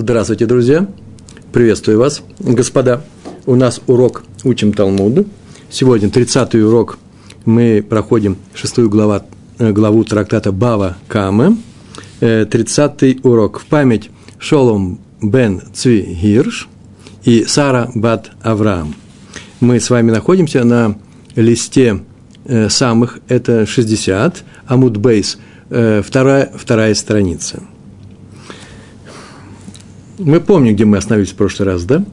Здравствуйте, друзья! Приветствую вас, господа! У нас урок «Учим Талмуд». Сегодня 30-й урок. Мы проходим шестую главу, э, главу трактата Бава Камы. 30-й э, урок. В память Шолом бен Цви Гирш и Сара бат Авраам. Мы с вами находимся на листе э, самых, это 60, Амуд Бейс, вторая, вторая страница – мы помним, где мы остановились в прошлый раз, да?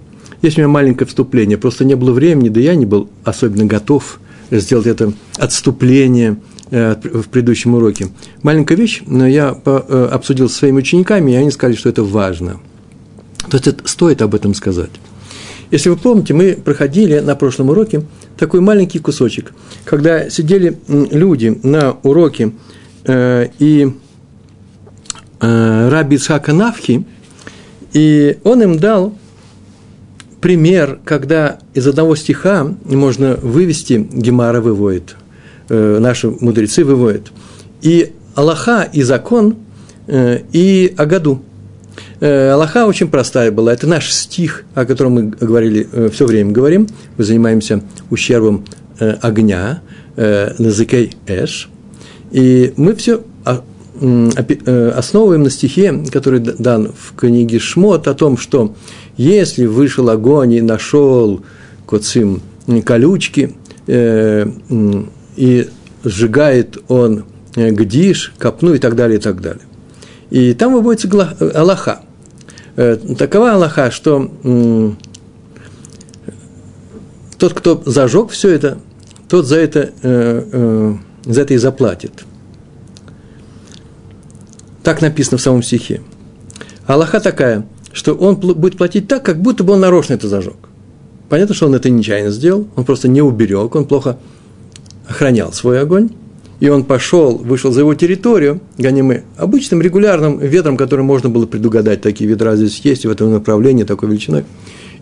Есть у меня маленькое вступление, просто не было времени, да я не был особенно готов сделать это отступление э, в предыдущем уроке. Маленькая вещь, но я э, обсудил со своими учениками, и они сказали, что это важно. То есть это, стоит об этом сказать. Если вы помните, мы проходили на прошлом уроке такой маленький кусочек, когда сидели люди на уроке, э, и э, Раби Ицхака Навхи – и он им дал пример, когда из одного стиха можно вывести, Гемара выводит, э, наши мудрецы выводят, и Аллаха, и закон, э, и Агаду. Э, Аллаха очень простая была. Это наш стих, о котором мы говорили, все время говорим. Мы занимаемся ущербом огня, э, назыкей эш. И мы все основываем на стихе, который дан в книге Шмот, о том, что если вышел огонь и нашел коцим колючки, э, и сжигает он э, гдиш, копну и так далее, и так далее. И там выводится Аллаха. Такова Аллаха, что тот, кто зажег все это, тот за это, за это и заплатит – так написано в самом стихе. Аллаха такая, что он будет платить так, как будто бы он нарочно это зажег. Понятно, что он это нечаянно сделал, он просто не уберег, он плохо охранял свой огонь, и он пошел, вышел за его территорию, гонимы обычным регулярным ветром, который можно было предугадать, такие ветра здесь есть в этом направлении, такой величиной,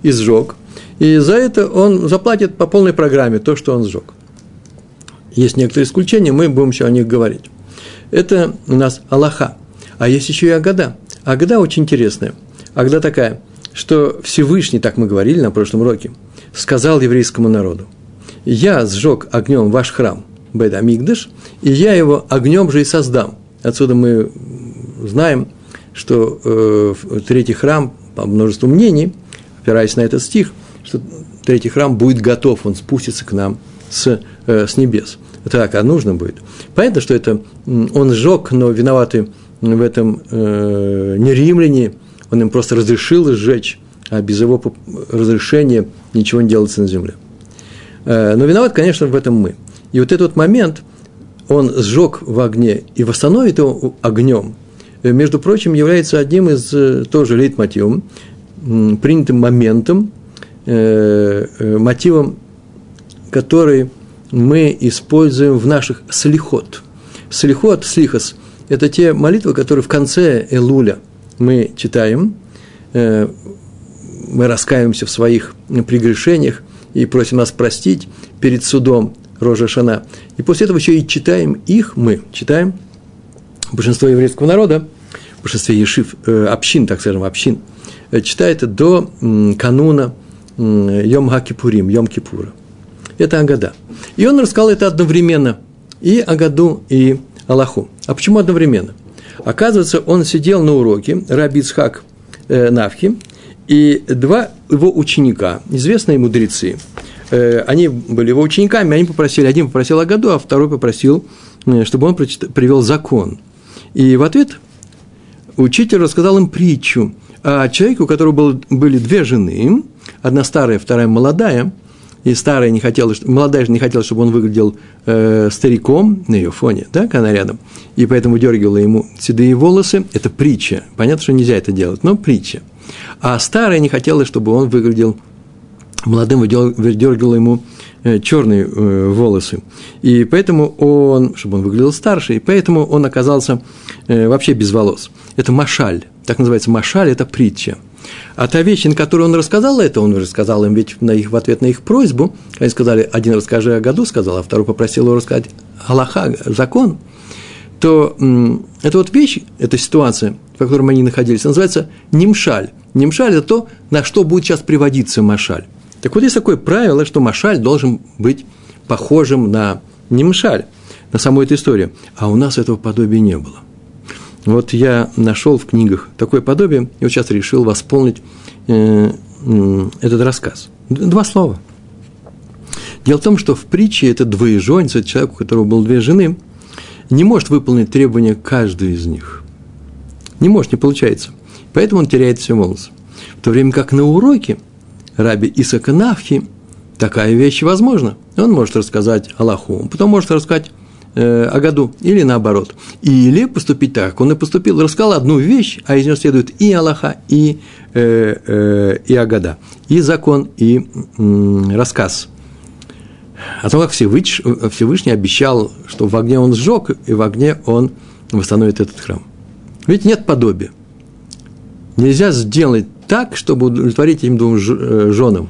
и сжег. И за это он заплатит по полной программе то, что он сжег. Есть некоторые исключения, мы будем еще о них говорить. Это у нас Аллаха. А есть еще и Агада. Агада очень интересная. Агада такая, что Всевышний, так мы говорили на прошлом уроке, сказал еврейскому народу, «Я сжег огнем ваш храм, Бет Амигдаш, и я его огнем же и создам». Отсюда мы знаем, что э, третий храм, по множеству мнений, опираясь на этот стих, что третий храм будет готов, он спустится к нам с, э, с небес. Так, а нужно будет. Понятно, что это он сжег, но виноваты в этом э, не римляне, он им просто разрешил сжечь, а без его разрешения ничего не делается на земле. Э, но виноват, конечно, в этом мы. И вот этот момент, он сжег в огне и восстановит его огнем, э, между прочим, является одним из э, тоже лейтмотивом, принятым моментом, э, э, мотивом, который мы используем в наших слихот. Слихот, слихос это те молитвы, которые в конце Элуля мы читаем, э, мы раскаиваемся в своих прегрешениях и просим нас простить перед судом Рожа Шана. И после этого еще и читаем их, мы читаем, большинство еврейского народа, большинство ешив, э, общин, так скажем, общин, э, читает до кануна Йом Хакипурим, Йом Кипура. Это Агада. И он рассказал это одновременно и Агаду, и Аллаху. А почему одновременно? Оказывается, он сидел на уроке, Раби Ицхак э, Навхи, и два его ученика, известные мудрецы, э, они были его учениками, они попросили, один попросил о году, а второй попросил, э, чтобы он привел закон. И в ответ учитель рассказал им притчу о человеке, у которого был, были две жены, одна старая, вторая молодая – и старая не хотела, молодая же не хотела, чтобы он выглядел э, стариком на ее фоне, да, когда она рядом, и поэтому дергала ему седые волосы, это притча, понятно, что нельзя это делать, но притча. А старая не хотела, чтобы он выглядел молодым, выдергивала ему э, черные э, волосы. И поэтому он, чтобы он выглядел старше, и поэтому он оказался э, вообще без волос. Это машаль, так называется машаль, это притча – а та вещь, на которую он рассказал это, он уже сказал им ведь на их, в ответ на их просьбу, они сказали, один расскажи о году, сказал, а второй попросил его рассказать Аллаха, закон, то эта вот вещь, эта ситуация, в котором они находились, называется нимшаль. Нимшаль – это то, на что будет сейчас приводиться машаль. Так вот, есть такое правило, что машаль должен быть похожим на нимшаль, на саму эту историю. А у нас этого подобия не было. Вот я нашел в книгах такое подобие, и вот сейчас решил восполнить э, этот рассказ. Два слова. Дело в том, что в притче этот двоеженец, это человек, у которого было две жены, не может выполнить требования каждой из них. Не может, не получается. Поэтому он теряет все волосы. В то время как на уроке раби Исака Навхи такая вещь возможна. Он может рассказать Аллаху, потом может рассказать о году, или наоборот. Или поступить так, он и поступил, рассказал одну вещь, а из нее следует и Аллаха, и, э, э, и Агада, и закон, и э, рассказ о том, как Всевышний, Всевышний обещал, что в огне он сжег, и в огне он восстановит этот храм. Ведь нет подобия. Нельзя сделать так, чтобы удовлетворить этим двум э, женам,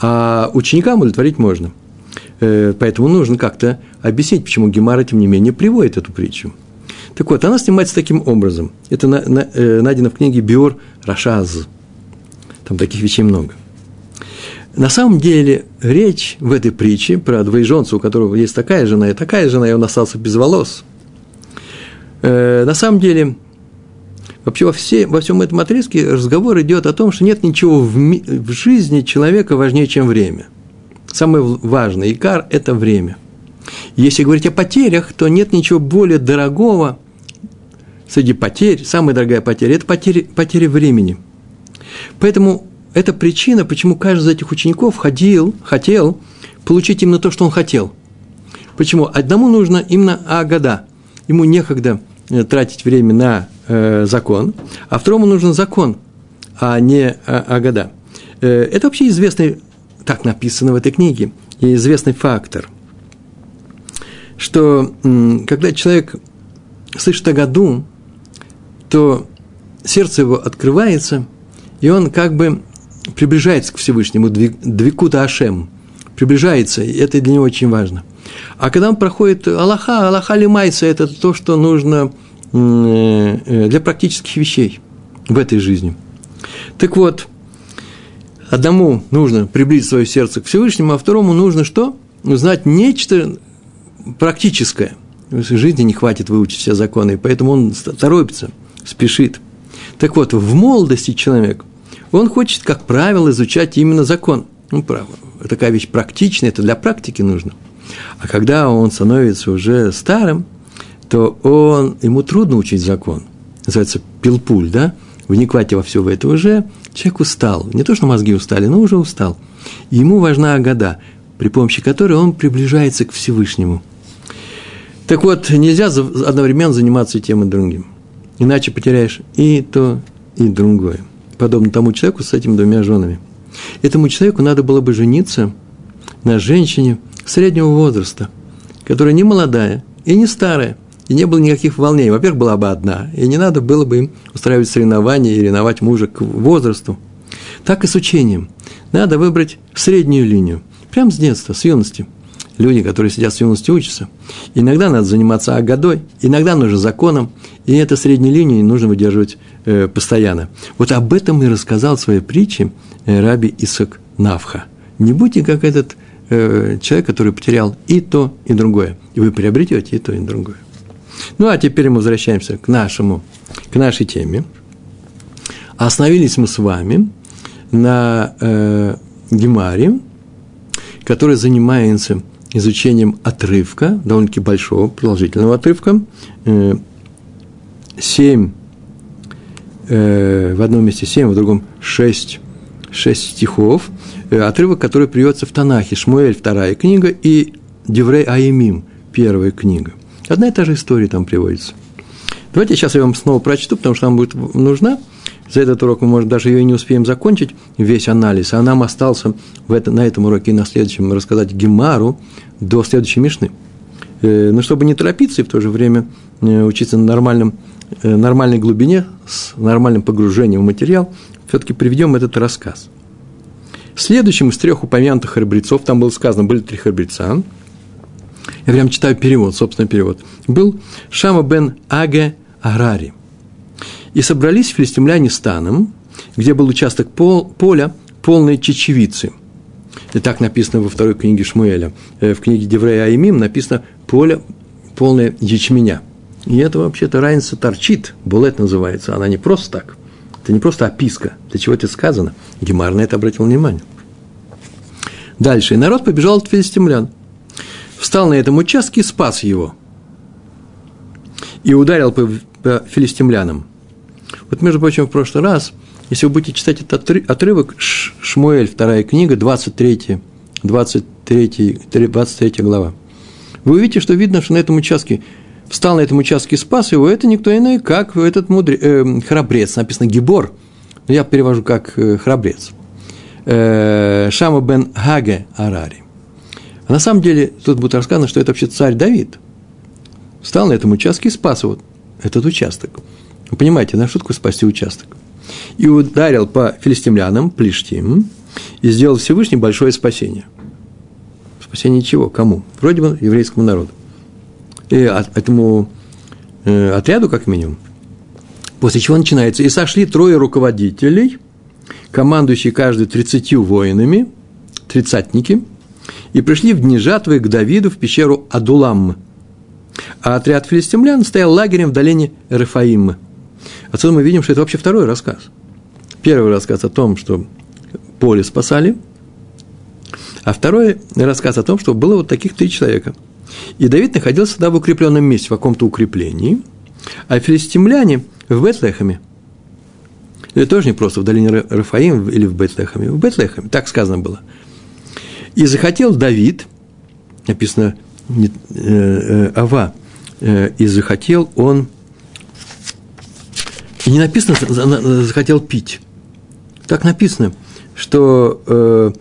а ученикам удовлетворить можно. Э, поэтому нужно как-то объяснить, почему Гемара, тем не менее, приводит эту притчу. Так вот, она снимается таким образом. Это на, на, э, найдено в книге Биор Рашаз. Там таких вещей много. На самом деле речь в этой притче про двоеженца, у которого есть такая жена и такая жена, и он остался без волос. Э, на самом деле, вообще во, все, во всем этом отрезке разговор идет о том, что нет ничего в, ми, в жизни человека важнее, чем время. Самое важное, икар – это время. Если говорить о потерях, то нет ничего более дорогого среди потерь, самая дорогая потеря – это потеря, потеря времени. Поэтому это причина, почему каждый из этих учеников ходил, хотел получить именно то, что он хотел. Почему? Одному нужно именно Агада. Ему некогда э, тратить время на э, закон, а второму нужен закон, а не а, Агада. Э, это вообще известный, так написано в этой книге, известный фактор, что когда человек слышит о году, то сердце его открывается, и он как бы приближается к Всевышнему, двикута Ашем, приближается, и это для него очень важно. А когда он проходит Аллаха, Аллаха лимайса – это то, что нужно э, для практических вещей в этой жизни. Так вот, одному нужно приблизить свое сердце к Всевышнему, а второму нужно что? Узнать нечто практическое. В жизни не хватит выучить все законы, поэтому он торопится, спешит. Так вот, в молодости человек – он хочет, как правило, изучать именно закон. Ну, право, такая вещь практичная, это для практики нужно. А когда он становится уже старым, то он, ему трудно учить закон. Называется пилпуль, да? Вникать во все в это уже человек устал. Не то, что мозги устали, но уже устал. И ему важна года, при помощи которой он приближается к Всевышнему. Так вот, нельзя одновременно заниматься и тем, и другим. Иначе потеряешь и то, и другое подобно тому человеку с этими двумя женами. Этому человеку надо было бы жениться на женщине среднего возраста, которая не молодая и не старая, и не было никаких волнений. Во-первых, была бы одна, и не надо было бы им устраивать соревнования и ревновать мужа к возрасту. Так и с учением. Надо выбрать среднюю линию, прямо с детства, с юности. Люди, которые сидят с юности, учатся. Иногда надо заниматься агадой, иногда нужно законом, и эту среднюю линию нужно выдерживать э, постоянно. Вот об этом и рассказал в своей притче э, раби Исак Навха. Не будьте как этот э, человек, который потерял и то, и другое. И вы приобретете и то, и другое. Ну, а теперь мы возвращаемся к нашему, к нашей теме. Остановились мы с вами на э, Гемаре, который занимается изучением отрывка, довольно-таки большого, продолжительного отрывка, э, э, в одном месте семь, в другом шесть, шесть стихов, э, отрывок, который приводится в Танахе, Шмуэль, вторая книга, и Деврей Аимим, первая книга. Одна и та же история там приводится. Давайте сейчас я вам снова прочту, потому что нам будет нужна. За этот урок мы, может, даже ее и не успеем закончить, весь анализ. А нам остался в это, на этом уроке и на следующем рассказать Гемару до следующей Мишны. Э, но чтобы не торопиться и в то же время э, учиться на нормальном Э, нормальной глубине, с нормальным погружением в материал, все-таки приведем этот рассказ. Следующим из трех упомянутых храбрецов, там было сказано, были три храбреца, я прям читаю перевод, собственный перевод, был Шама бен Аге Арари. И собрались филистимляне станом, где был участок пол, поля, полной чечевицы. И так написано во второй книге Шмуэля. Э, в книге Деврея Аймим написано «поле полное ячменя». И это вообще-то разница торчит, булет называется. Она не просто так. Это не просто описка. Для чего это сказано? Гемар на это обратил внимание. Дальше. И народ побежал от филистимлян. Встал на этом участке и спас его. И ударил по, по филистимлянам. Вот, между прочим, в прошлый раз, если вы будете читать этот отрывок, Шмуэль, вторая книга, 23, 23, 23 глава, вы увидите, что видно, что на этом участке встал на этом участке и спас его, это никто иной, как этот мудрец, э, храбрец, написано Гибор, я перевожу как э, храбрец. Э, Шама бен Хаге Арари. На самом деле тут будет рассказано, что это вообще царь Давид. Встал на этом участке и спас вот этот участок. Вы понимаете, на шутку спасти участок. И ударил по филистимлянам, плештим, и сделал Всевышний большое спасение. Спасение чего? Кому? Вроде бы еврейскому народу и этому э, отряду, как минимум. После чего начинается. И сошли трое руководителей, командующие каждый тридцатью воинами, тридцатники, и пришли в дни жатвы к Давиду в пещеру Адулам. А отряд филистимлян стоял лагерем в долине Рафаим. Отсюда мы видим, что это вообще второй рассказ. Первый рассказ о том, что поле спасали, а второй рассказ о том, что было вот таких три человека – и Давид находился тогда в укрепленном месте, в каком-то укреплении, а филистимляне в Бетлехеме. Это тоже не просто в долине Рафаим или в Бетлехеме, в Бетлехеме, так сказано было. И захотел Давид, написано э, э, Ава, э, и захотел он, и не написано, захотел пить. Так написано, что э,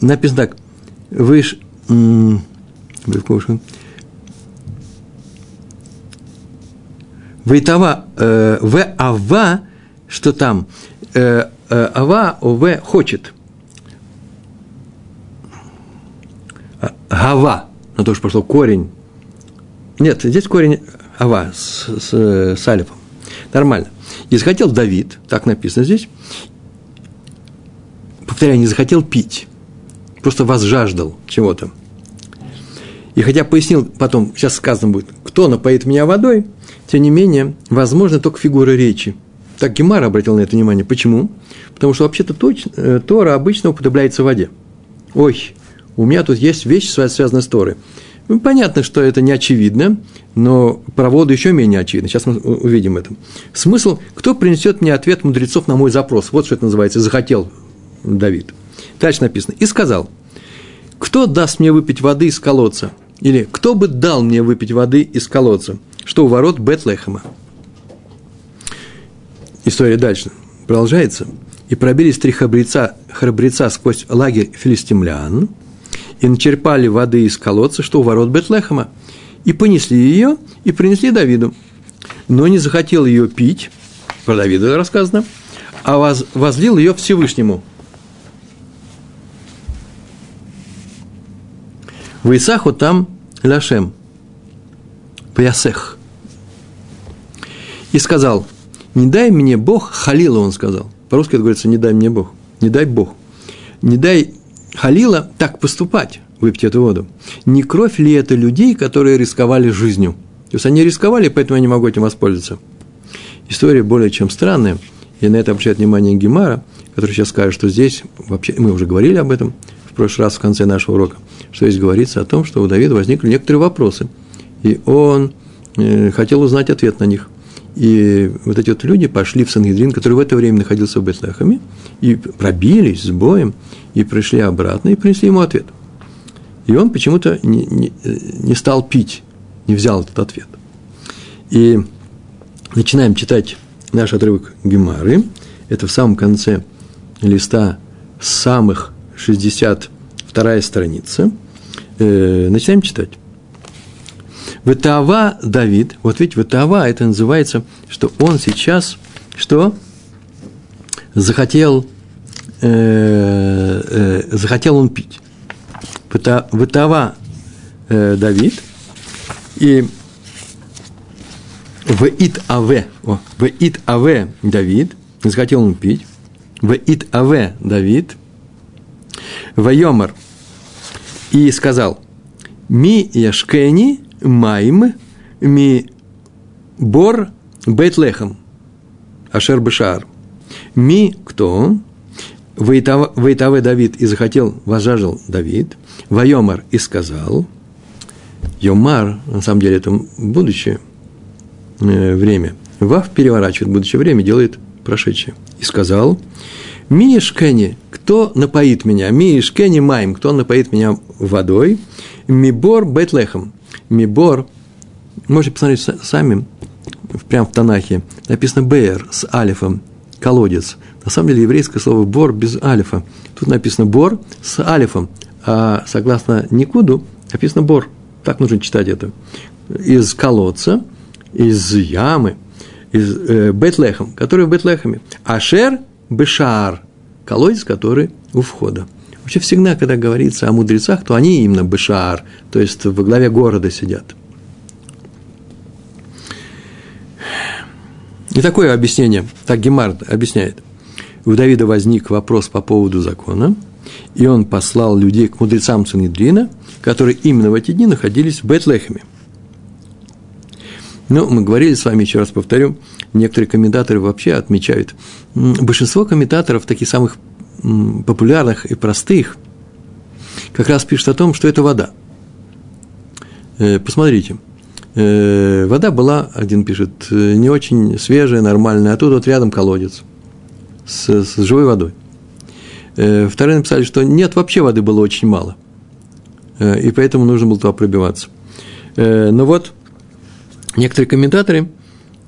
написано так, вы ж, Вейтава, э, в ава, что там? Э, э, ава, в хочет. А, гава, на то, что пошло корень. Нет, здесь корень ава с, с, с алифом. Нормально. И захотел Давид, так написано здесь, повторяю, не захотел пить, просто возжаждал чего-то. И хотя пояснил потом, сейчас сказано будет, кто напоит меня водой, тем не менее, возможно только фигура речи. Так Гемар обратил на это внимание. Почему? Потому что вообще-то э, Тора обычно употребляется в воде. Ой, у меня тут есть вещи, связанные с Торой. Ну, понятно, что это не очевидно, но про воду еще менее очевидно. Сейчас мы увидим это. Смысл, кто принесет мне ответ мудрецов на мой запрос? Вот что это называется, захотел Давид. Дальше написано. И сказал, кто даст мне выпить воды из колодца – или кто бы дал мне выпить воды из колодца, что у ворот Бетлехема. История дальше продолжается. И пробились три храбреца, храбреца сквозь лагерь филистимлян, и начерпали воды из колодца, что у ворот Бетлехема, и понесли ее, и принесли Давиду. Но не захотел ее пить, про Давида рассказано, а воз, возлил ее Всевышнему – В Исаху там Ляшем, Паясех. И сказал, не дай мне Бог, Халила он сказал. По-русски это говорится, не дай мне Бог, не дай Бог. Не дай Халила так поступать, выпить эту воду. Не кровь ли это людей, которые рисковали жизнью? То есть они рисковали, поэтому я не могу этим воспользоваться. История более чем странная, и на это обращает внимание Гемара, который сейчас скажет, что здесь, вообще, мы уже говорили об этом в прошлый раз в конце нашего урока – что здесь говорится о том, что у Давида возникли некоторые вопросы, и он э, хотел узнать ответ на них. И вот эти вот люди пошли в Сангедрин, который в это время находился в Бетлехаме, и пробились с боем, и пришли обратно, и принесли ему ответ. И он почему-то не, не, не стал пить, не взял этот ответ. И начинаем читать наш отрывок Гемары. Это в самом конце листа самых 62 страница – э, начинаем читать. Ветава Давид, вот ведь Ветава, это называется, что он сейчас, что? Захотел, э, э, захотел он пить. Ветава э, Давид, и В ит аве, о, в ит аве Давид, захотел он пить, в ит аве Давид, в йомар, и сказал, ми яшкени майм ми бор бейтлехам, ашер бешар. Ми кто? Вейтаве Давид и захотел, возжажил Давид, Вайомар и сказал, Йомар, на самом деле это будущее э, время, Вав переворачивает будущее время, делает прошедшее. И сказал, Миишкени, кто напоит меня? Миишкени маем, кто напоит меня водой? Мибор бетлехом. Мибор, можете посмотреть сами, прямо в Танахе, написано Бер с алифом, колодец. На самом деле еврейское слово бор без алифа. Тут написано бор с алифом, а согласно Никуду написано бор. Так нужно читать это. Из колодца, из ямы, из э, Бетлехем, который в Бетлехеме. Ашер Бешар, колодец, который у входа. Вообще всегда, когда говорится о мудрецах, то они именно Бешар, то есть во главе города сидят. И такое объяснение, так Гемард объясняет. У Давида возник вопрос по поводу закона, и он послал людей к мудрецам Санедрина, которые именно в эти дни находились в Бетлехеме. Ну, мы говорили с вами, еще раз повторю, некоторые комментаторы вообще отмечают, большинство комментаторов, таких самых популярных и простых, как раз пишут о том, что это вода. Э, посмотрите, э, вода была, один пишет, э, не очень свежая, нормальная, а тут вот рядом колодец с, с живой водой. Вторые написали, что нет, вообще воды было очень мало, и поэтому нужно было туда пробиваться. Но вот некоторые комментаторы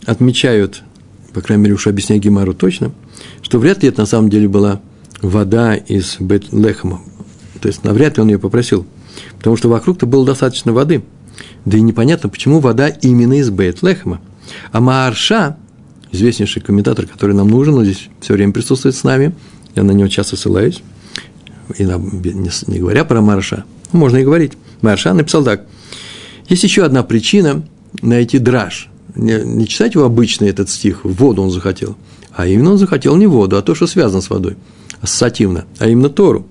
отмечают, по крайней мере, уж объясняя Гемару точно, что вряд ли это на самом деле была вода из Бет-Лехема. То есть навряд ли он ее попросил, потому что вокруг-то было достаточно воды. Да и непонятно, почему вода именно из Бет-Лехема. А Маарша, известнейший комментатор, который нам нужен, он здесь все время присутствует с нами, я на него часто ссылаюсь, и не, говоря про Марша, можно и говорить. Марша написал так. Есть еще одна причина найти драж. Не, не читать его обычный этот стих, воду он захотел, а именно он захотел не воду, а то, что связано с водой – ассоциативно, а именно Тору.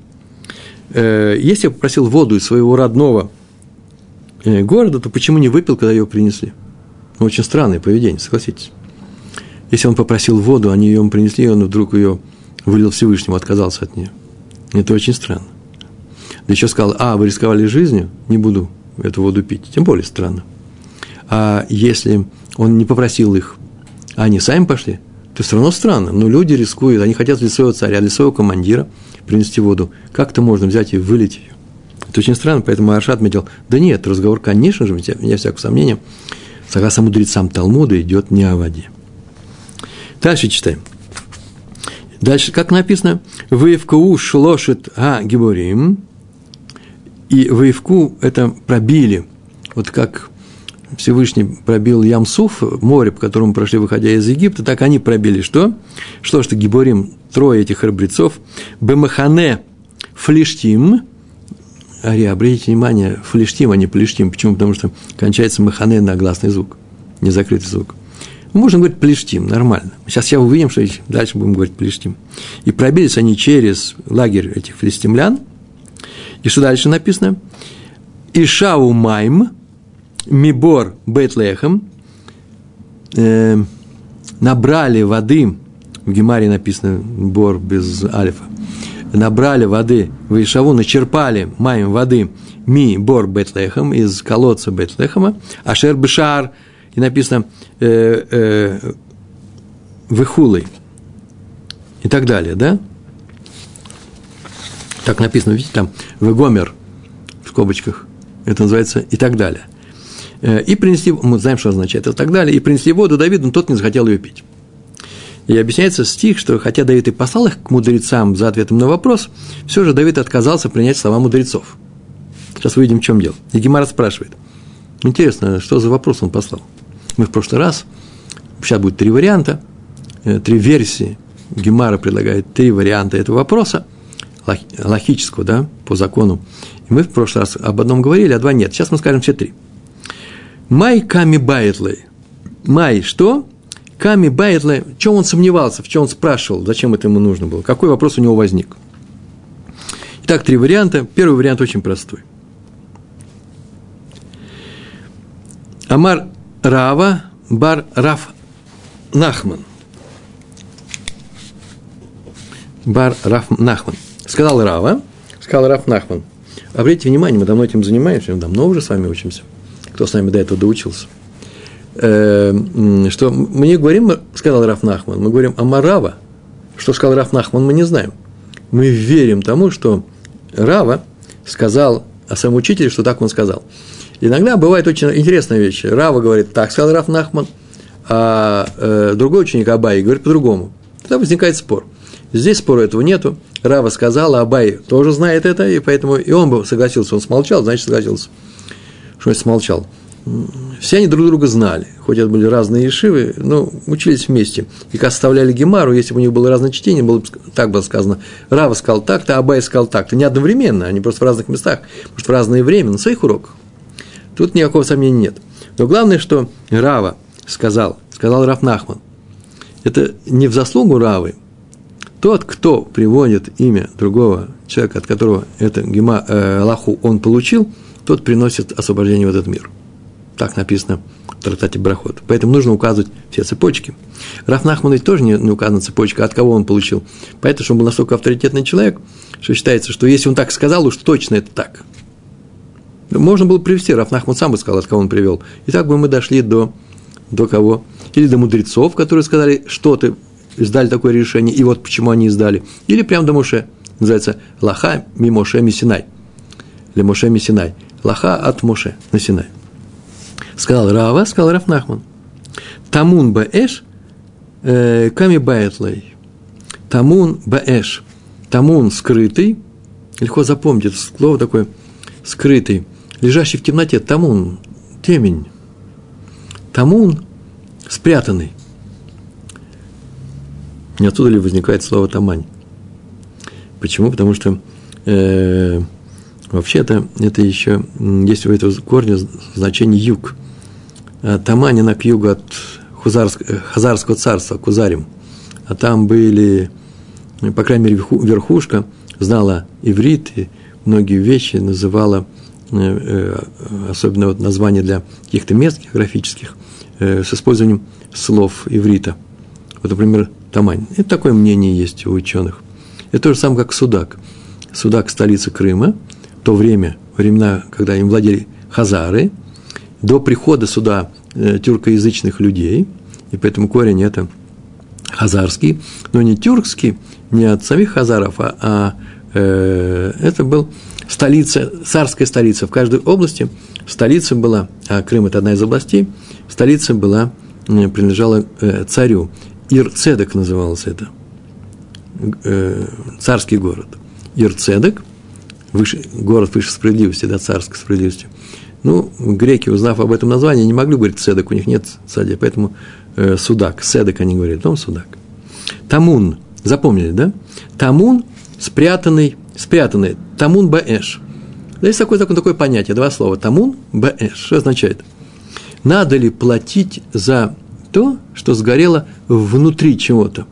Э, если я попросил воду из своего родного э, города, то почему не выпил, когда ее принесли? Ну, очень странное поведение, согласитесь. Если он попросил воду, они ее ему принесли, и он вдруг ее вылил Всевышнему, отказался от нее. Это очень странно. Да еще сказал, а, вы рисковали жизнью, не буду эту воду пить. Тем более странно. А если он не попросил их, а они сами пошли, то все равно странно. Но люди рискуют, они хотят для своего царя, для своего командира принести воду. Как-то можно взять и вылить ее. Это очень странно, поэтому Арша отметил, да нет, разговор, конечно же, вне всякого сомнения, согласно мудрецам Талмуда, идет не о воде. Дальше читаем. Дальше, как написано, «Выевку шлошит а гиборим», и выевку – это пробили, вот как Всевышний пробил Ямсуф, море, по которому прошли, выходя из Египта, так они пробили что? Что ж Гиборим, трое этих храбрецов, Бемахане Флиштим, Ария, обратите внимание, флиштим, а не плештим. Почему? Потому что кончается махане на гласный звук, не закрытый звук. Можно говорить плештим, нормально. Сейчас я увидим, что дальше будем говорить плештим. И пробились они через лагерь этих филистимлян. И что дальше написано? Ишау Майм, Мибор Бейтлехем, э, набрали воды, в Гемаре написано Бор без альфа, набрали воды в Ишаву, начерпали маем воды ми бор Бетлехем из колодца Бетлехема, а шер бешар, и написано э, э, выхулой и так далее, да? Так написано, видите, там, Вегомер в скобочках, это называется и так далее – и принесли, мы знаем, что означает и так далее, и принесли воду Давиду, но тот не захотел ее пить. И объясняется стих, что хотя Давид и послал их к мудрецам за ответом на вопрос, все же Давид отказался принять слова мудрецов. Сейчас увидим, в чем дело. И Гемара спрашивает. Интересно, что за вопрос он послал? Мы в прошлый раз, сейчас будет три варианта, э, три версии. Гемара предлагает три варианта этого вопроса, логического, да, по закону. И мы в прошлый раз об одном говорили, а два нет. Сейчас мы скажем все три – מאי קא מיבעיא ליה. מאי, что? קא מיבעיא ליה, в чем он сомневался, в чем он спрашивал, зачем это ему нужно было, какой вопрос у него возник. Итак, три варианта. Первый вариант очень простой. Амар Рава Бар Раф Нахман. Бар Раф Нахман. Сказал Рава, сказал Раф Нахман. Обратите внимание, мы давно этим занимаемся, мы давно уже с вами учимся. Кто с нами до этого доучился? Э, что мы не говорим, сказал Раф Нахман, мы говорим о Марава. Что сказал Раф Нахман, мы не знаем. Мы верим тому, что Рава сказал о своем учителе, что так он сказал. Иногда бывает очень интересная вещь. Рава говорит, так сказал Раф Нахман, а э, другой ученик Абай говорит по-другому. Тогда возникает спор. Здесь спора этого нету. Рава сказал, а Абай тоже знает это, и поэтому и он бы согласился. Он смолчал, значит, согласился. Значит смолчал? Все они друг друга знали, хоть это были разные ешивы, но учились вместе. И как составляли Гемару, если бы у них было разное чтение, было бы, так было сказано, Рава сказал так-то, Абай сказал так-то. Не одновременно, они просто в разных местах, может, в разное время, на своих уроках. Тут никакого сомнения нет. Но главное, что Рава сказал, сказал Раф Нахман, это не в заслугу Равы. Тот, кто приводит имя другого человека, от которого это гема, э, Аллаху он получил, тот приносит освобождение в этот мир. Так написано в трактате Брахот. Поэтому нужно указывать все цепочки. Раф Нахман ведь тоже не, не указана цепочка, от кого он получил. Поэтому, что он был настолько авторитетный человек, что считается, что если он так сказал, уж точно это так. Можно было привести, Раф Нахман сам бы сказал, от кого он привел. И так бы мы дошли до, до кого? Или до мудрецов, которые сказали, что ты издали такое решение, и вот почему они издали. Или прямо до Моше. Называется Лаха Мимоше Мисинай. Или Моше Мисинай. Лаха от Моше на Синай. Сказал Рава, сказал Раф Нахман. Тамун баэш э, ками баэтлей. Тамун баэш. Тамун скрытый. Легко запомнить это слово такое скрытый. Лежащий в темноте. Тамун. Темень. Тамун спрятанный. Не отсюда ли возникает слово тамань? Почему? Потому что э, вообще-то это еще есть у этого корня значение юг. А Тамань, она к югу от Хузарск, э, Хазарского царства, Кузарим. А там были, по крайней мере, верхушка знала иврит, и многие вещи называла, э, э, особенно вот названия для каких-то мест географических, с использованием слов иврита. Вот, например, Тамань. Это такое мнение есть у ученых. Это то же самое, как Судак. Судак – столица Крыма. То время, времена, когда им владели хазары, до прихода сюда э, тюркоязычных людей, и поэтому корень это хазарский, но не тюркский, не от самих хазаров, а, а э, это был столица, царская столица. В каждой области столица была, а Крым – это одна из областей, столица была, э, принадлежала э, царю. Ирцедек назывался это, э, царский город. Ирцедек, выше, город выше справедливости, да, царской справедливости. Ну, греки, узнав об этом названии, не могли говорить цедек, у них нет цадия, поэтому э, судак, седек они говорят, он судак. Тамун, запомнили, да? Тамун, спрятанный, спрятанный, тамун баэш. Есть такое, такое, такое понятие, два слова, тамун баэш. Что означает? Надо ли платить за то, что сгорело внутри чего-то.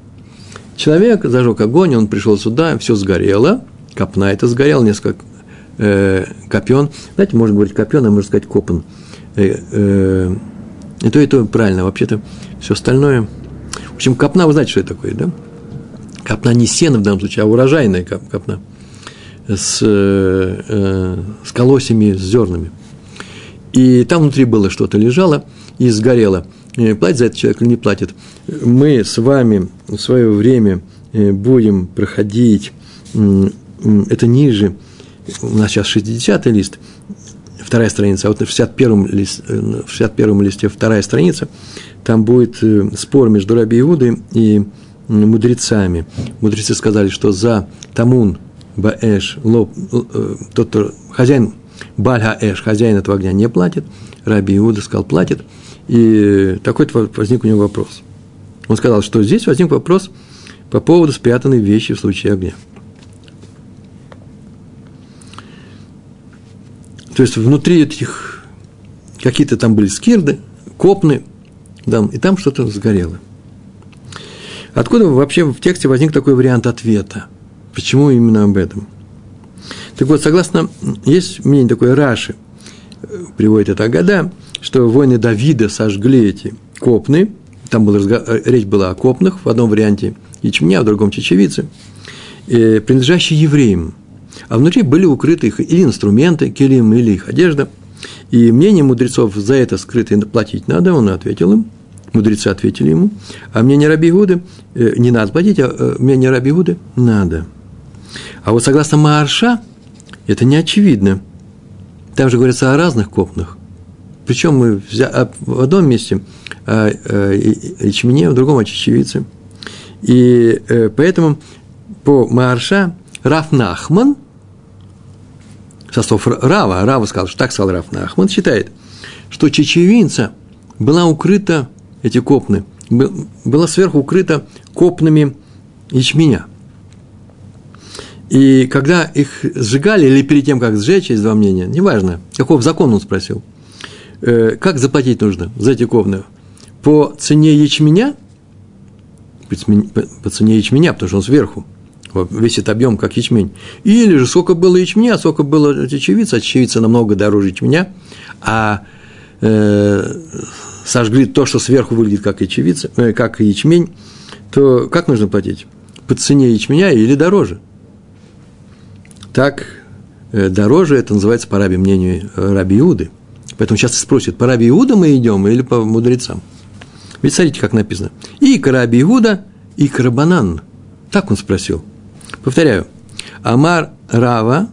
Человек зажег огонь, он пришел сюда, все сгорело, копна это сгорело, несколько э, копен. Знаете, можно говорить копен, а можно сказать копан. Э, э, и то, и то правильно. Вообще-то все остальное... В общем, копна, вы знаете, что это такое, да? Копна не сено в данном случае, а урожайная копна с, э, э, с колосьями, с зернами. И там внутри было что-то лежало и сгорело – Э, платит за это человек или не платит. Мы с вами в свое время э, будем проходить, это ниже, у нас сейчас 60-й лист, вторая страница, а вот в 61-м, лист, э, в 61 листе вторая страница, там будет спор между Раби Иудой и мудрецами. Мудрецы сказали, что за Тамун Баэш, лоб, тот, кто хозяин Бальха Эш, хозяин этого огня, не платит. Раби Иуда сказал, платит – и такой возник у него вопрос. Он сказал, что здесь возник вопрос по поводу спрятанной вещи в случае огня. То есть внутри этих какие-то там были скирды, копны, там, и там что-то сгорело. Откуда вообще в тексте возник такой вариант ответа? Почему именно об этом? Так вот, согласно, есть мнение такое Раши, приводит это года, что воины Давида сожгли эти копны, там был, э, речь была о копнах, в одном варианте ячменя, в другом чечевице, э, принадлежащие евреям. А внутри были укрыты их или инструменты, килим, или их одежда. И мнение мудрецов за это скрытое платить надо, он ответил им. Мудрецы ответили ему. А мнение Раби Гуды э, не надо платить, а э, мнение Раби Гуды надо. А вот согласно Маарша, это не очевидно. Там же говорится о разных копнах. Причем мы взя... в одном месте о ячмене, в другом о чечевице. И э, поэтому по Маарша Раф Нахман, со слов Рава, Рава сказал, что так сказал Раф Нахман, считает, что чечевинца была укрыта, эти копны, была сверху укрыта копнами ячменя. И когда их сжигали, или перед тем, как сжечь, есть два мнения, неважно, каков закон он спросил, э, как заплатить нужно за эти копны? По цене ячменя, по цене ячменя, потому что он сверху, весь этот объем, как ячмень. Или же сколько было ячменя, сколько было чечевицы, а чечевица намного дороже ячменя, а э, сожгли то, что сверху выглядит как ячевица, э, как ячмень, то как нужно платить? По цене ячменя или дороже? Так, э, дороже это называется по раби мнению э, раби Иуды. Поэтому часто спросят, по раби Иуда мы идем или по мудрецам? Ведь смотрите, как написано. И к раби Иуда, и к рабанан. Так он спросил. Повторяю. Амар Рава,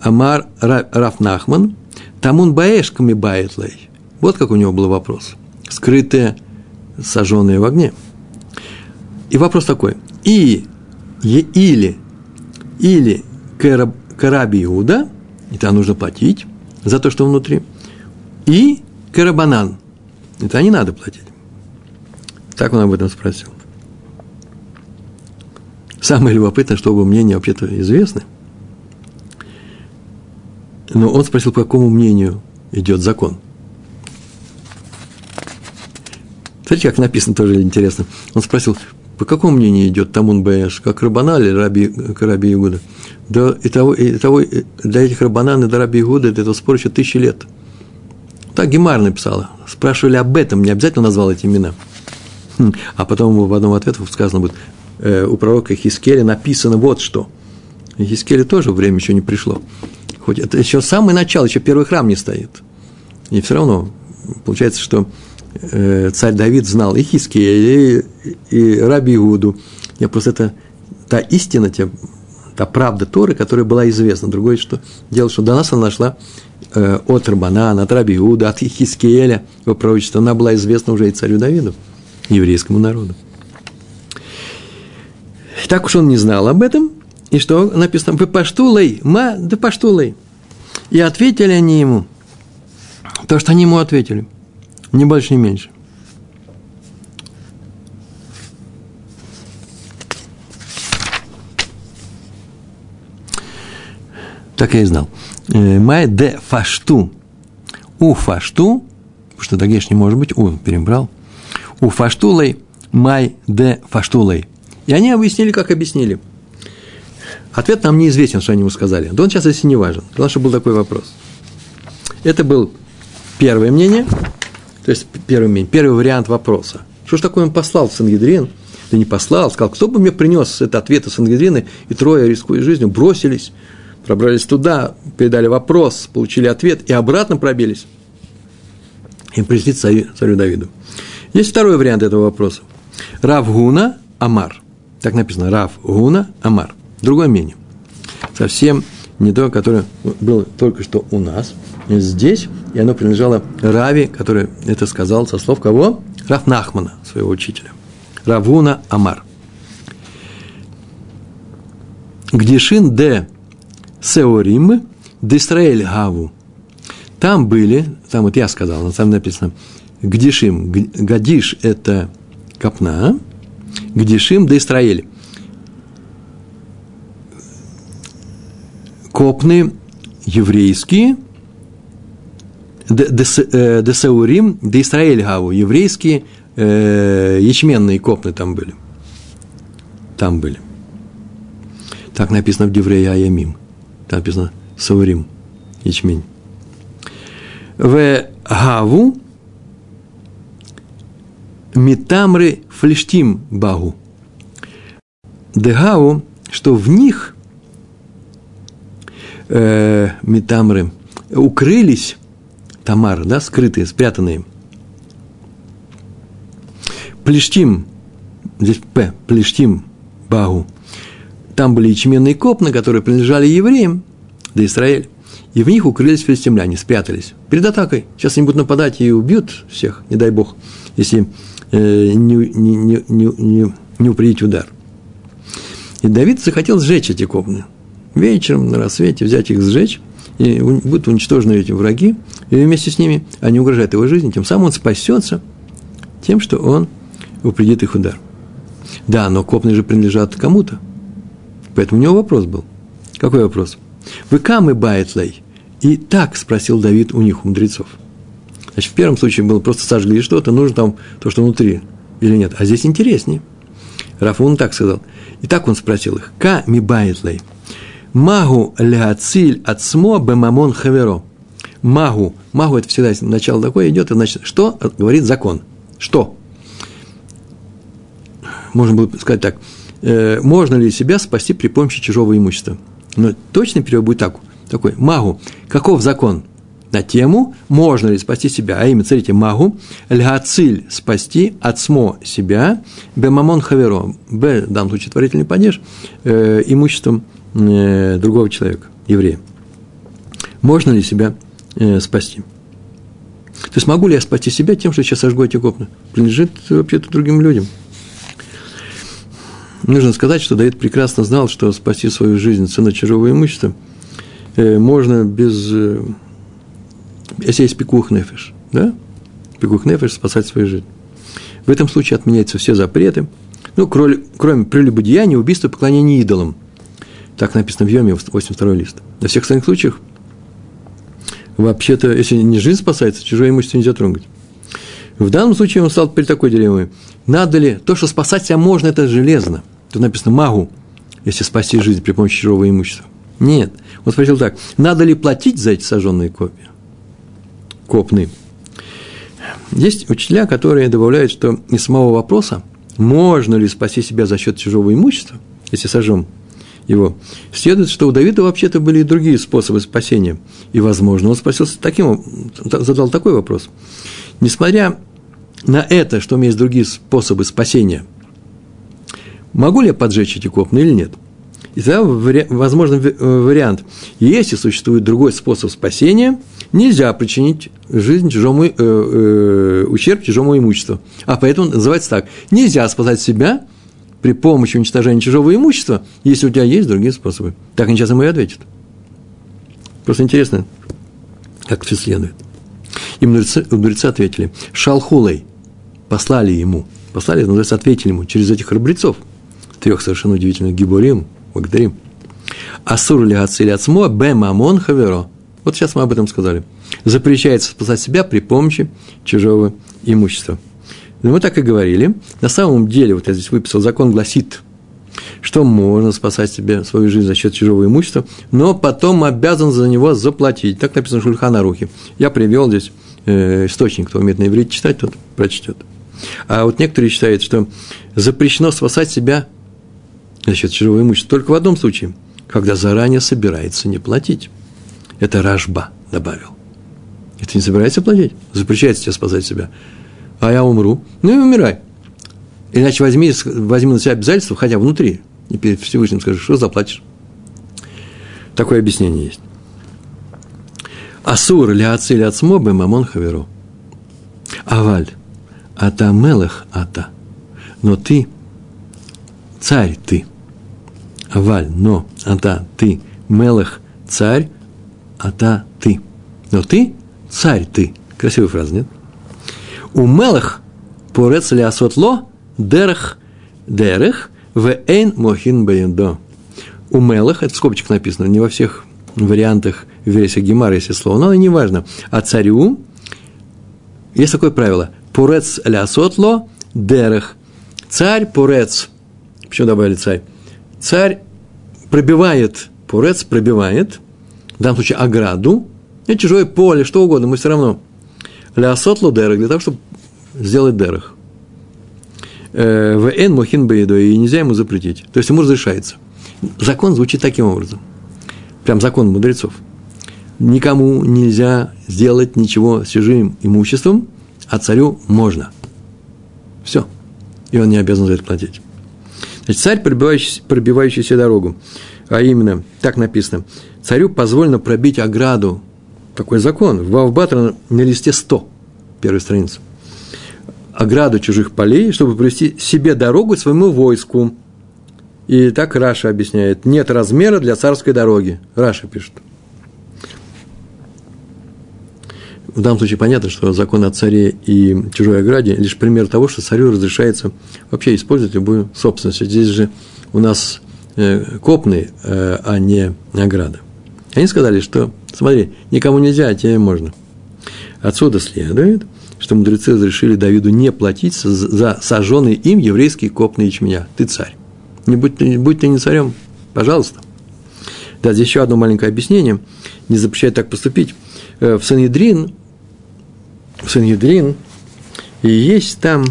Амар Раф Нахман, Тамун Баэшками Байтлей. Вот как у него был вопрос. Скрытые, сожженные в огне. И вопрос такой. И, или, или Караби Иуда, и там нужно платить за то, что внутри, и Карабанан, это не надо платить. Так он об этом спросил. Самое любопытное, что оба мнения вообще-то известны. Но он спросил, по какому мнению идет закон. Смотрите, как написано, тоже интересно. Он спросил, по какому мнению идет Тамун Бэш, как Рабана или Раби, Раби Игуда? До, и того, и того, для этих Рабанан и до Раби Игуда до этого спора еще тысячи лет. Так Гемар написала. Спрашивали об этом, не обязательно назвал эти имена. Хм. А потом в одном ответе сказано будет, Э, у пророка Хискеля написано вот что. Хискеля тоже время еще не пришло. Хоть это еще самое начало, еще первый храм не стоит. И все равно получается, что э, царь Давид знал и Хискеля, и, и Раби Иуду. Я просто это та истина, та, та правда Торы, которая была известна. Другое что дело, что до нас она нашла э, от Рабанана, от Раби Иуда, от Хискеля, его пророчества. Она была известна уже и царю Давиду, еврейскому народу. Так уж он не знал об этом. И что написано? Вы паштулей, ма, да паштулей. И ответили они ему. То, что они ему ответили. Ни больше, ни меньше. Так я и знал. Э, май де фашту. У фашту, что дагеш не может быть, у перебрал. У фаштулей, май де фаштулей. И они объяснили, как объяснили. Ответ нам неизвестен, что они ему сказали. Да он сейчас если не важен. Главное, что был такой вопрос. Это был первое мнение, то есть первый, мнение, первый вариант вопроса. Что ж такое он послал в Сангедрин? Да не послал, сказал, кто бы мне принес это ответ из Сангедрина, и трое, рискуя жизнью, бросились, пробрались туда, передали вопрос, получили ответ и обратно пробились. Им пришли царю, царю Давиду. Есть второй вариант этого вопроса. Равгуна Амар. Так написано, Рав Гуна Амар. Другое мнение. Совсем не то, которое было только что у нас, здесь, и оно принадлежало Рави, который это сказал со слов кого? Рав Нахмана, своего учителя. Равуна Амар. Гдишин де Сеорим Дистраэль Гаву. Там были, там вот я сказал, там написано, Гдишим, Гадиш – это копна, Гдишим да Исраэль. Копны еврейские, Десаурим, де Исраэль Гаву, еврейские э, ячменные копны там были. Там были. Так написано в Деврея Аямим. Там написано Саурим, ячмень. В Гаву Митамры Флештим Багу. Дегау, что в них э, Митамры укрылись Тамар, да, скрытые, спрятанные. Плештим, здесь П, Плештим Багу. Там были ячменные копны, которые принадлежали евреям, да Израиль. И в них укрылись филистимляне, спрятались. Перед атакой. Сейчас они будут нападать и убьют всех, не дай бог, если не, не, не, не, не упредить удар. И Давид захотел сжечь эти копны. Вечером, на рассвете, взять их, сжечь – и будут уничтожены эти враги, и вместе с ними они угрожают его жизни, тем самым он спасется тем, что он упредит их удар. Да, но копны же принадлежат кому-то. Поэтому у него вопрос был. Какой вопрос? וקא מיבעיא ליה? И так спросил Давид у них, у мудрецов. Значит, в первом случае было просто сожгли что-то, нужно там то, что внутри, или нет. А здесь интереснее. Рав Хуна так сказал. И так он спросил их. קא מיבעיא ליה? Магу ляциль отсмо бемамон хаверо. Магу. Магу это всегда начало такое идет, и значит, что говорит закон? Что? Можно было сказать так. Э, можно ли себя спасти при помощи чужого имущества? Но точный перевод будет так, такой. Магу. Каков закон? На тему, можно ли спасти себя, а именно, смотрите, магу, льгациль спасти, отсмо себя, бемамон хаверо, б, в данном случае творительный падеж, э, имуществом Э, другого человека, еврея. Можно ли себя э, спасти? То есть могу ли я спасти себя тем, что сейчас сожгу эти копны? Принадлежит вообще-то другим людям. Нужно сказать, что Давид прекрасно знал, что спасти свою жизнь ценой чужого имущества э, можно без... Если есть пикух нефиш, да? Пикух нефиш спасать свою жизнь. В этом случае отменяются все запреты, ну, кроме, кроме прелюбодеяния, убийства, поклонения идолам. Так написано в Йоме, 82 лист. На всех остальных случаях, вообще-то, если не жизнь спасается, чужое имущество нельзя трогать. В данном случае он стал перед такой дилеммой. Надо ли, то, что спасать себя можно, это железно. Тут написано «могу», если спасти жизнь при помощи чужого имущества. Нет. Он спросил так, надо ли платить за эти сожженные копии? Копны. Есть учителя, которые добавляют, что из самого вопроса, можно ли спасти себя за счет чужого имущества, если сожжем его, следует, что у Давида вообще-то были и другие способы спасения. И, возможно, он спросился таким, задал такой вопрос. Несмотря на это, что у меня есть другие способы спасения, могу ли я поджечь эти копны или нет? И тогда возможен э, вариант. Если существует другой способ спасения, нельзя причинить жизнь чужому, э, э, ущерб чужому имуществу. А поэтому называется так. Нельзя спасать себя при помощи уничтожения чужого имущества, если у тебя есть другие способы. Так они сейчас ему и ответят. Просто интересно, как все следует. И мудрецы, мудрецы ответили, Шалхулей, послали ему, послали, называется, ответили ему через этих храбрецов, трех совершенно удивительных гиборим, благодарим. Асур ли ацили ацмо, бе мамон хаверо. Вот сейчас мы об этом сказали. Запрещается спасать себя при помощи чужого имущества. Мы так и говорили. На самом деле, вот я здесь выписал, закон гласит, что можно спасать себе свою жизнь за счет чужого имущества, но потом обязан за него заплатить. Так написано в Шульхана Рухе. Я привел здесь э, источник, кто умеет на иврите читать, тот прочтет. А вот некоторые считают, что запрещено спасать себя за счет чужого имущества только в одном случае, когда заранее собирается не платить. Это Рашба добавил. Это не собирается платить, запрещается тебе спасать себя а я умру, ну и умирай. Иначе возьми, возьми на себя обязательства, хотя внутри, и перед Всевышним скажи, что заплатишь. Такое объяснение есть. Асур ли отцы ли отсмо бы мамон хаверо. Аваль, ата мелех ата. Но ты, царь ты. Аваль, но, ата ты, мелех, царь, ата ты. Но ты, царь ты. Красивая фраза, нет? У мелах порец лясотло дерех дерех в эйн мохин бейндо. У мелах, это в скобочках написано, не во всех вариантах версии Гемара, если слово, но не важно. А царю есть такое правило. Пурец ля сотло дерех. Царь пурец. Почему добавили царь? Царь пробивает, пурец пробивает, в данном случае ограду, и чужое поле, что угодно, мы все равно. Ля сотло дерех, для того, чтобы сделать дерех. Э, в эн мухин бейдо, и нельзя ему запретить. То есть ему разрешается. Закон звучит таким образом. Прям закон мудрецов. Никому нельзя сделать ничего с чужим имуществом, а царю можно. Все. И он не обязан за это платить. Значит, царь, пробивающий, пробивающий дорогу, а именно, так написано, царю позволено пробить ограду. Такой закон. В Бава Батра на листе 100, первая страница. Ограду чужих полей, чтобы провести себе дорогу своему войску. И так Раши объясняет. Нет размера для царской дороги. Раши пишет. В данном случае понятно, что закон о царе и чужой ограде лишь пример того, что царю разрешается вообще использовать любую собственность. Здесь же у нас э, копный, э, а не ограда. Они сказали, что, смотри, никому нельзя, а тебе можно. Отсюда следует, что мудрецы разрешили Давиду не платить за сожженный им еврейский копный ячменя. Ты царь. Не будь, будь ты не царем, пожалуйста. Да, здесь еще одно маленькое объяснение. Не запрещает так поступить. Э, в Санедрин Сангедрин, и есть там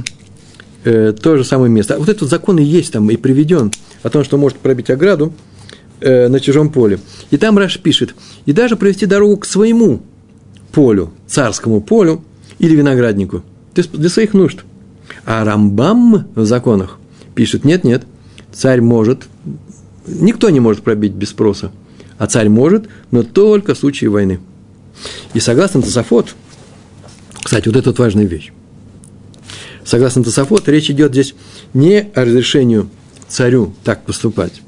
э, то же самое место. А вот этот закон и есть там, и приведен о том, что может пробить ограду э, на чужом поле. И там Раш пишет, и даже провести дорогу к своему полю, царскому полю или винограднику, то есть для своих нужд. А Рамбам в законах пишет, нет-нет, царь может, никто не может пробить без спроса, а царь может, но только в случае войны. И согласно Тософот, кстати, вот это вот важная вещь. Согласно Тософот, речь идет здесь не о разрешению царю так поступать.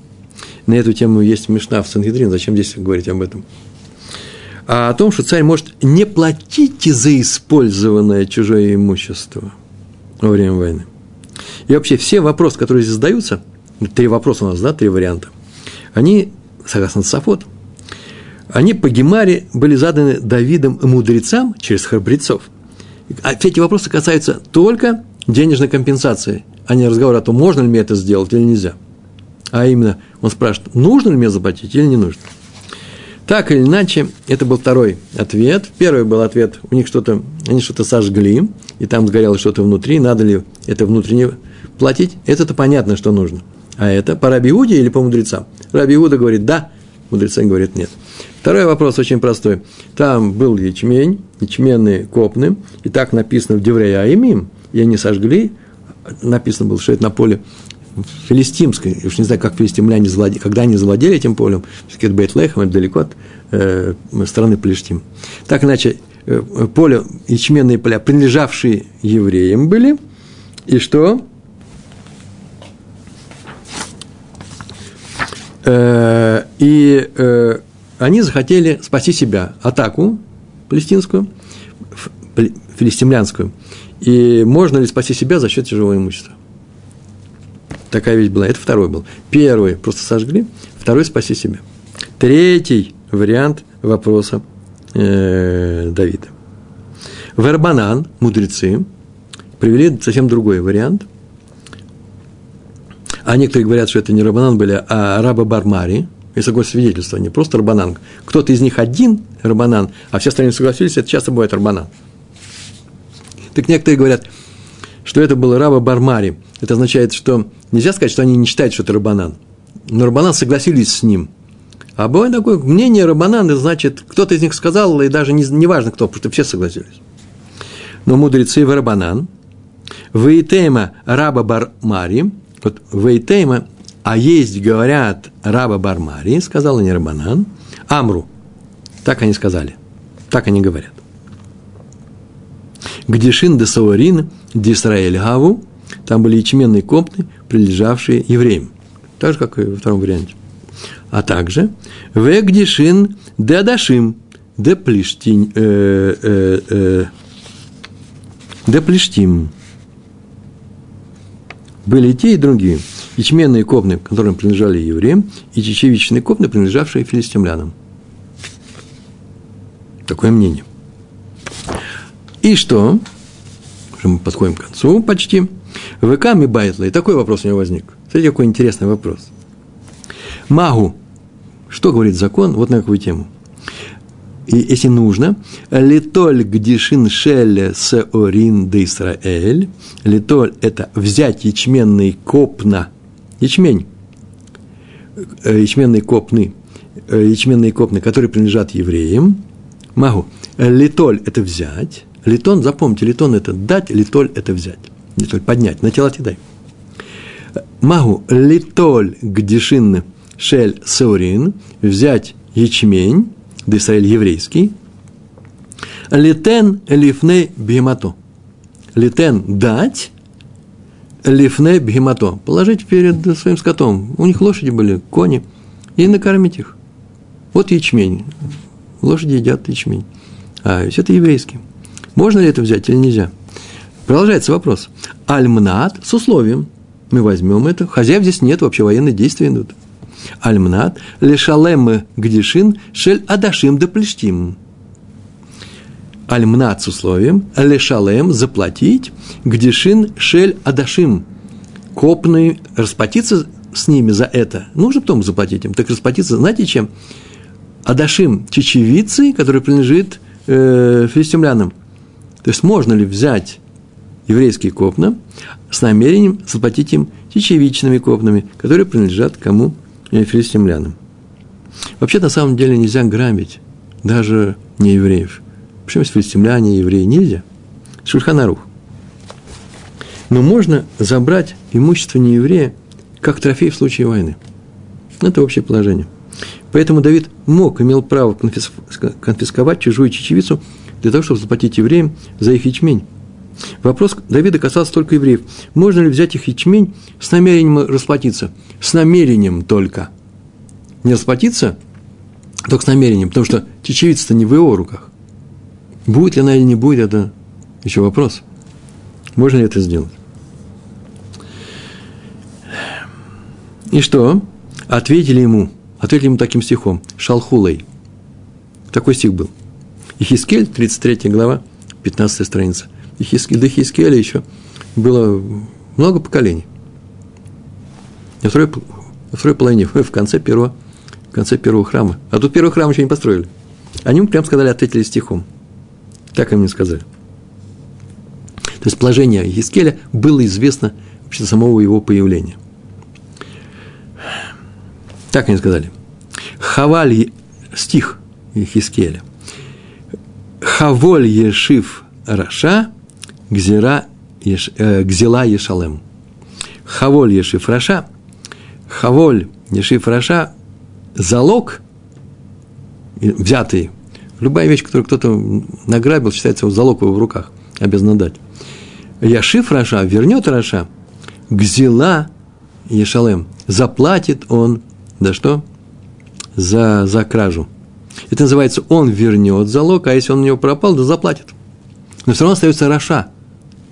На эту тему есть Мишна в Сангидрин, зачем здесь говорить об этом? А о том, что царь может не платить за использованное чужое имущество во время войны. И вообще все вопросы, которые здесь задаются, три вопроса у нас, да, три варианта, они, согласно Тософот, они по Гемаре были заданы Давидом мудрецам через храбрецов. А все эти вопросы касаются только денежной компенсации, а не разговора о том, можно ли мне это сделать или нельзя. А именно, он спрашивает, нужно ли мне заплатить или не нужно. Так или иначе, это был второй ответ. Первый был ответ, у них что-то, они что-то сожгли, и там сгорело что-то внутри, надо ли это внутренне платить. Это-то понятно, что нужно. А это по Раби Иуде или по мудрецам? Раби Иуда говорит «да», мудрецы говорят «нет». Второй вопрос очень простой. Там был ячмень, ячменные копны, и так написано в Деврея Аимим, и они сожгли, написано было, что это на поле филистимской, я уж не знаю, как филистимляне, завладели, когда они завладели этим полем, все-таки это Бейтлехом, это далеко от э, страны Плештим. Так иначе, э, поле, ячменные поля, принадлежавшие евреям были, и что? Э, и э, они захотели спасти себя, атаку палестинскую, филистимлянскую. И можно ли спасти себя за счет чужого имущества? Такая вещь была. Это второй был. Первый просто сожгли, второй спаси себя. Третий вариант вопроса э, Давида. Вербанан, мудрецы, привели совсем другой вариант. А некоторые говорят, что это не Рабанан были, а Раба Бармари – есть такое свидетельство, не просто Рабанан. Кто-то из них один Рабанан, а все остальные согласились, это часто бывает Рабанан. Так некоторые говорят, что это был раба Бармари. Это означает, что нельзя сказать, что они не считают, что это Рабанан. Но Рабанан согласились с ним. А бывает такое мнение Рабанан, значит, кто-то из них сказал, и даже не, не важно кто, потому что все согласились. Но мудрецы в Рабанан, Вейтейма раба Бармари, вот Вейтейма а есть, говорят, раба Бармари, сказал не Амру. Так они сказали. Так они говорят. Гдешин де Саурин, де Исраэль Гаву, там были ячменные копны, прилежавшие евреям. Так же, как и во втором варианте. А также Вегдешин де Адашим, де Плештин, э, э, э, де Плештим. Были и те, и другие – ячменные копны, которым принадлежали евреям, и чечевичные копны, принадлежавшие филистимлянам. Такое мнение. И что? Уже мы подходим к концу почти. ВК Мибайтла. И такой вопрос у него возник. Смотрите, какой интересный вопрос. Магу. Что говорит закон? Вот на какую тему. И если нужно, литоль гдишин шеле сеорин де Исраэль. Литоль – это взять ячменный копна. Ячмень. Э, ячменные копны. Э, ячменные копны, которые принадлежат евреям. Могу. Литоль – это взять. Литон, запомните, литон – это дать, литоль – это взять. Литоль – поднять, на тело дай. Могу литоль гдишин шель сеорин. Взять ячмень да еврейский, литен лифне бхемато. Литен – дать, лифне бхемато – положить перед своим скотом. У них лошади были, кони, и накормить их. Вот ячмень. Лошади едят ячмень. А ведь это еврейский. Можно ли это взять или нельзя? Продолжается вопрос. Альмнат с условием. Мы возьмем это. Хозяев здесь нет, вообще военные действия идут. Альмнат, лешалем гдишин, шель адашим да плештим. Альмнат с условием, лешалем заплатить, гдишин, шель адашим. Копные, расплатиться с ними за это. Нужно потом заплатить им. Так расплатиться, знаете чем? Адашим – чечевицей, которая принадлежит э, филистимлянам. То есть можно ли взять еврейские копна с намерением заплатить им чечевичными копнами, которые принадлежат кому? филистимлянам. Вообще, на самом деле, нельзя грабить даже не евреев. Почему филистимляне, евреи нельзя? Шульханарух. Но можно забрать имущество нееврея как трофей в случае войны. Это общее положение. Поэтому Давид мог, имел право конфисковать чужую чечевицу для того, чтобы заплатить евреям за их ячмень. Вопрос Давида касался только евреев. Можно ли взять их ячмень с намерением расплатиться? С намерением только. Не расплатиться, только с намерением, потому что чечевица-то не в его руках. Будет ли она или не будет, это еще вопрос. Можно ли это сделать? И что? Ответили ему, ответили ему таким стихом, Шалхулей. Такой стих был. Ихискель, 33 глава, 15 страница. Хиски, до Хискеля еще было много поколений. Во второй, во второй половине, в конце первого, в конце первого храма. А тут первый храм еще не построили. Они ему прям сказали, ответили стихом. Так им не сказали. То есть положение Хискеля было известно вообще самого его появления. Так они сказали. Хаваль, стих Хискеля. Хаволь ешив Раша – Гзира, еш, э, Гзила Ешалем. Хаволь Ешиф Раша, Хаволь Ешиф Раша, залог, взятый, любая вещь, которую кто-то награбил, считается вот залог его в руках, обязан дать. ישיב רשע, вернет רשע, גזילה ישלם, заплатит он, да что? За, за кражу. Это называется, он вернет залог, а если он у него пропал, то заплатит. Но все равно остается רשע.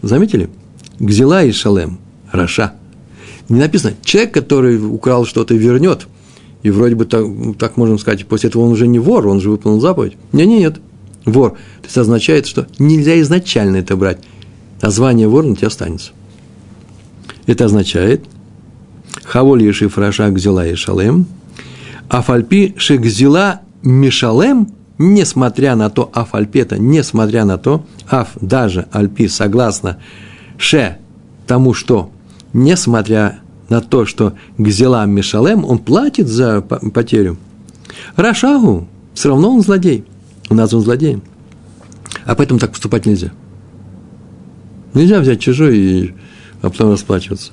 Заметили? גזילה ישלם. רשע. Не написано, человек, который украл что-то, вернет. И вроде бы так, так можем сказать, после этого он уже не вор, он же выполнил заповедь. Нет, нет, нет. Вор. То есть означает, что нельзя изначально это брать. А звание вор на тебя останется. Это означает, Хаволь Ешиф Раша Гзила и Шалем, Афальпи Шегзила Мишалем, несмотря на то, Афальпета, несмотря на то, Аф, даже Альпи, согласно Ше, тому, что, несмотря на то, что Гзела Мишалем, он платит за потерю. Рашагу, все равно он злодей. У нас он злодей. А поэтому так поступать нельзя. Нельзя взять чужой и а потом расплачиваться.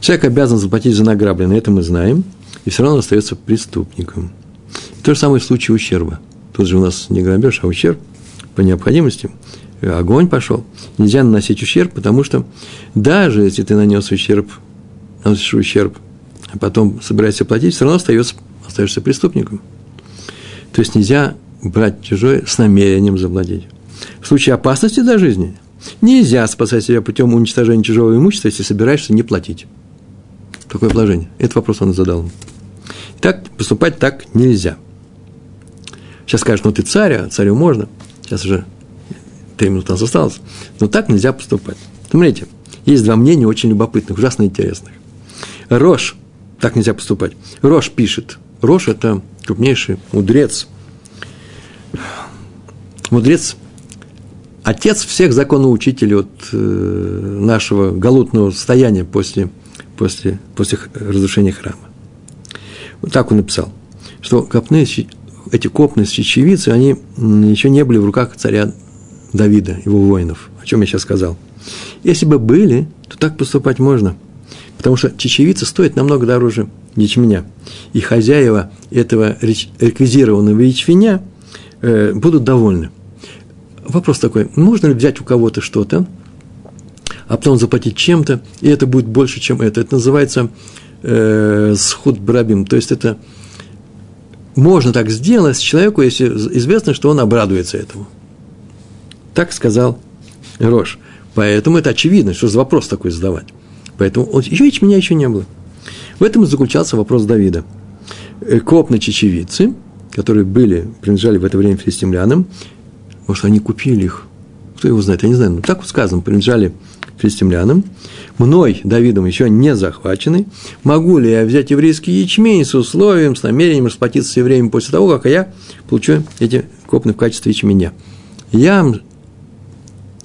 Человек обязан заплатить за награбленное, это мы знаем, и все равно остается преступником. То же самое в случае ущерба. Тут же у нас не грабеж, а ущерб – по необходимости, огонь пошел. Нельзя наносить ущерб, потому что даже если ты нанес ущерб, наносишь ущерб, а потом собираешься платить, все равно остаешься, остаешься преступником. То есть нельзя брать чужое с намерением завладеть. В случае опасности для жизни нельзя спасать себя путем уничтожения чужого имущества, если собираешься не платить. Такое положение. Этот вопрос он задал. Так поступать так нельзя. Сейчас скажешь, ну ты царь, а царю можно. Сейчас уже три минуты у нас осталось. Но так нельзя поступать. Смотрите, есть два мнения очень любопытных, ужасно интересных. Рош, так нельзя поступать. Рош пишет. Рош – это крупнейший мудрец. Мудрец – отец всех законоучителей от э, нашего галутного состояния после, после, после разрушения храма. Вот так он написал, что копные, эти копные чечевицы, они еще не были в руках царя Давида, его воинов, о чем я сейчас сказал. Если бы были, то так поступать можно, потому что чечевица стоит намного дороже ячменя. И хозяева этого реквизированного ячменя э, будут довольны. Вопрос такой, можно ли взять у кого-то что-то, а потом заплатить чем-то, и это будет больше, чем это. Это называется э, схуд брабим, то есть это можно так сделать человеку, если известно, что он обрадуется этому. Так сказал Рош. Поэтому это очевидно, что за вопрос такой задавать. Поэтому еще меня еще не было. В этом и заключался вопрос Давида. Э, копны чечевицы, которые были, принадлежали в это время филистимлянам, может, они купили их, кто его знает, я не знаю, но так вот сказано, принадлежали филистимлянам, мной, Давидом, еще не захвачены, могу ли я взять еврейский ячмень с условием, с намерением расплатиться с евреями после того, как я получу эти копны в качестве ячменя. Ям,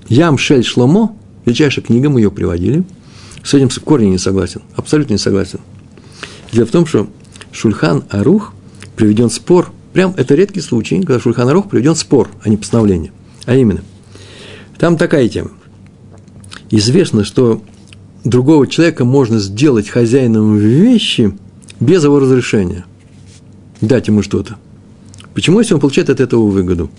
Ям Шель Шломо, величайшая книга, мы ее приводили, с этим в корне не согласен, абсолютно не согласен. Дело в том, что Шульхан Арух приведен спор, прям это редкий случай, когда Шульхан Арух приведен спор, а не постановление. А именно, там такая тема. Известно, что другого человека можно сделать хозяином вещи без его разрешения. Дать ему что-то. Почему, если он получает от этого выгоду?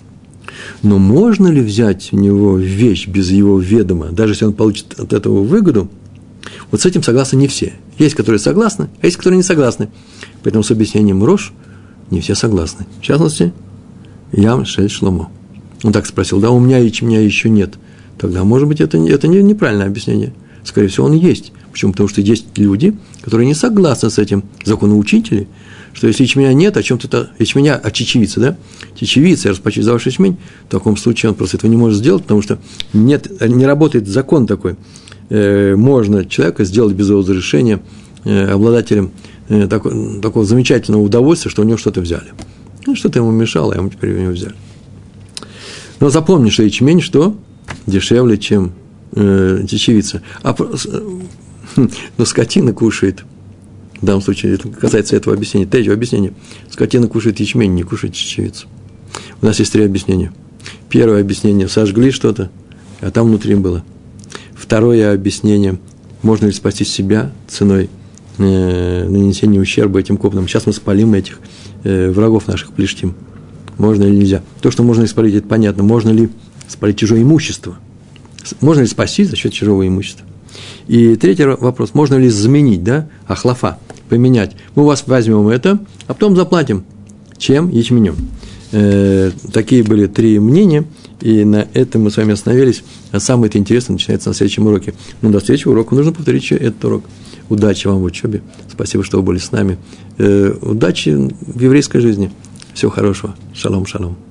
Но можно ли взять у него вещь без его ведома, даже если он получит от этого выгоду? Вот с этим согласны не все. Есть, которые согласны, а есть, которые не согласны. Поэтому с объяснением Рош не все согласны. В частности, Ям Шель Шломо. Он так спросил, да, у меня ячменя еще нет. Тогда, может быть, это, это не, неправильное объяснение. Скорее всего, он есть. Почему? Потому что есть люди, которые не согласны с этим, законоучители, что если ячменя нет, о чем-то это, ячменя, а чечевица, да, чечевица, я распачу за ваш ячмень, в таком случае он просто этого не может сделать, потому что нет, не работает закон такой. Э, можно человека сделать без его разрешения э, обладателем э, такого, такого замечательного удовольствия, что у него что-то взяли. Ну, что-то ему мешало, а ему теперь у него взяли. Но запомни, что ячмень что? Дешевле, чем э, чечевица. А, но скотина кушает. В данном случае это касается этого объяснения. Третьего объяснения. Скотина кушает ячмень, не кушает чечевицу. У нас есть три объяснения. Первое объяснение – сожгли что-то, а там внутри было. Второе объяснение – можно ли спасти себя ценой э, нанесения ущерба этим копным. Сейчас мы спалим этих э, врагов наших плештим. Можно или нельзя? То, что можно испалить, это понятно. Можно ли спалить чужое имущество – можно ли спасти за счет чужого имущества? И третий вопрос, можно ли заменить, да, ахлафа, поменять. Мы у вас возьмем это, а потом заплатим. Чем? Ячменем. Э, такие были три мнения, и на этом мы с вами остановились. А самое это интересное начинается на следующем уроке. Но до следующего урока нужно повторить этот урок. Удачи вам в учебе. Спасибо, что вы были с нами. Э, удачи в еврейской жизни. Всего хорошего. Шалом, шалом.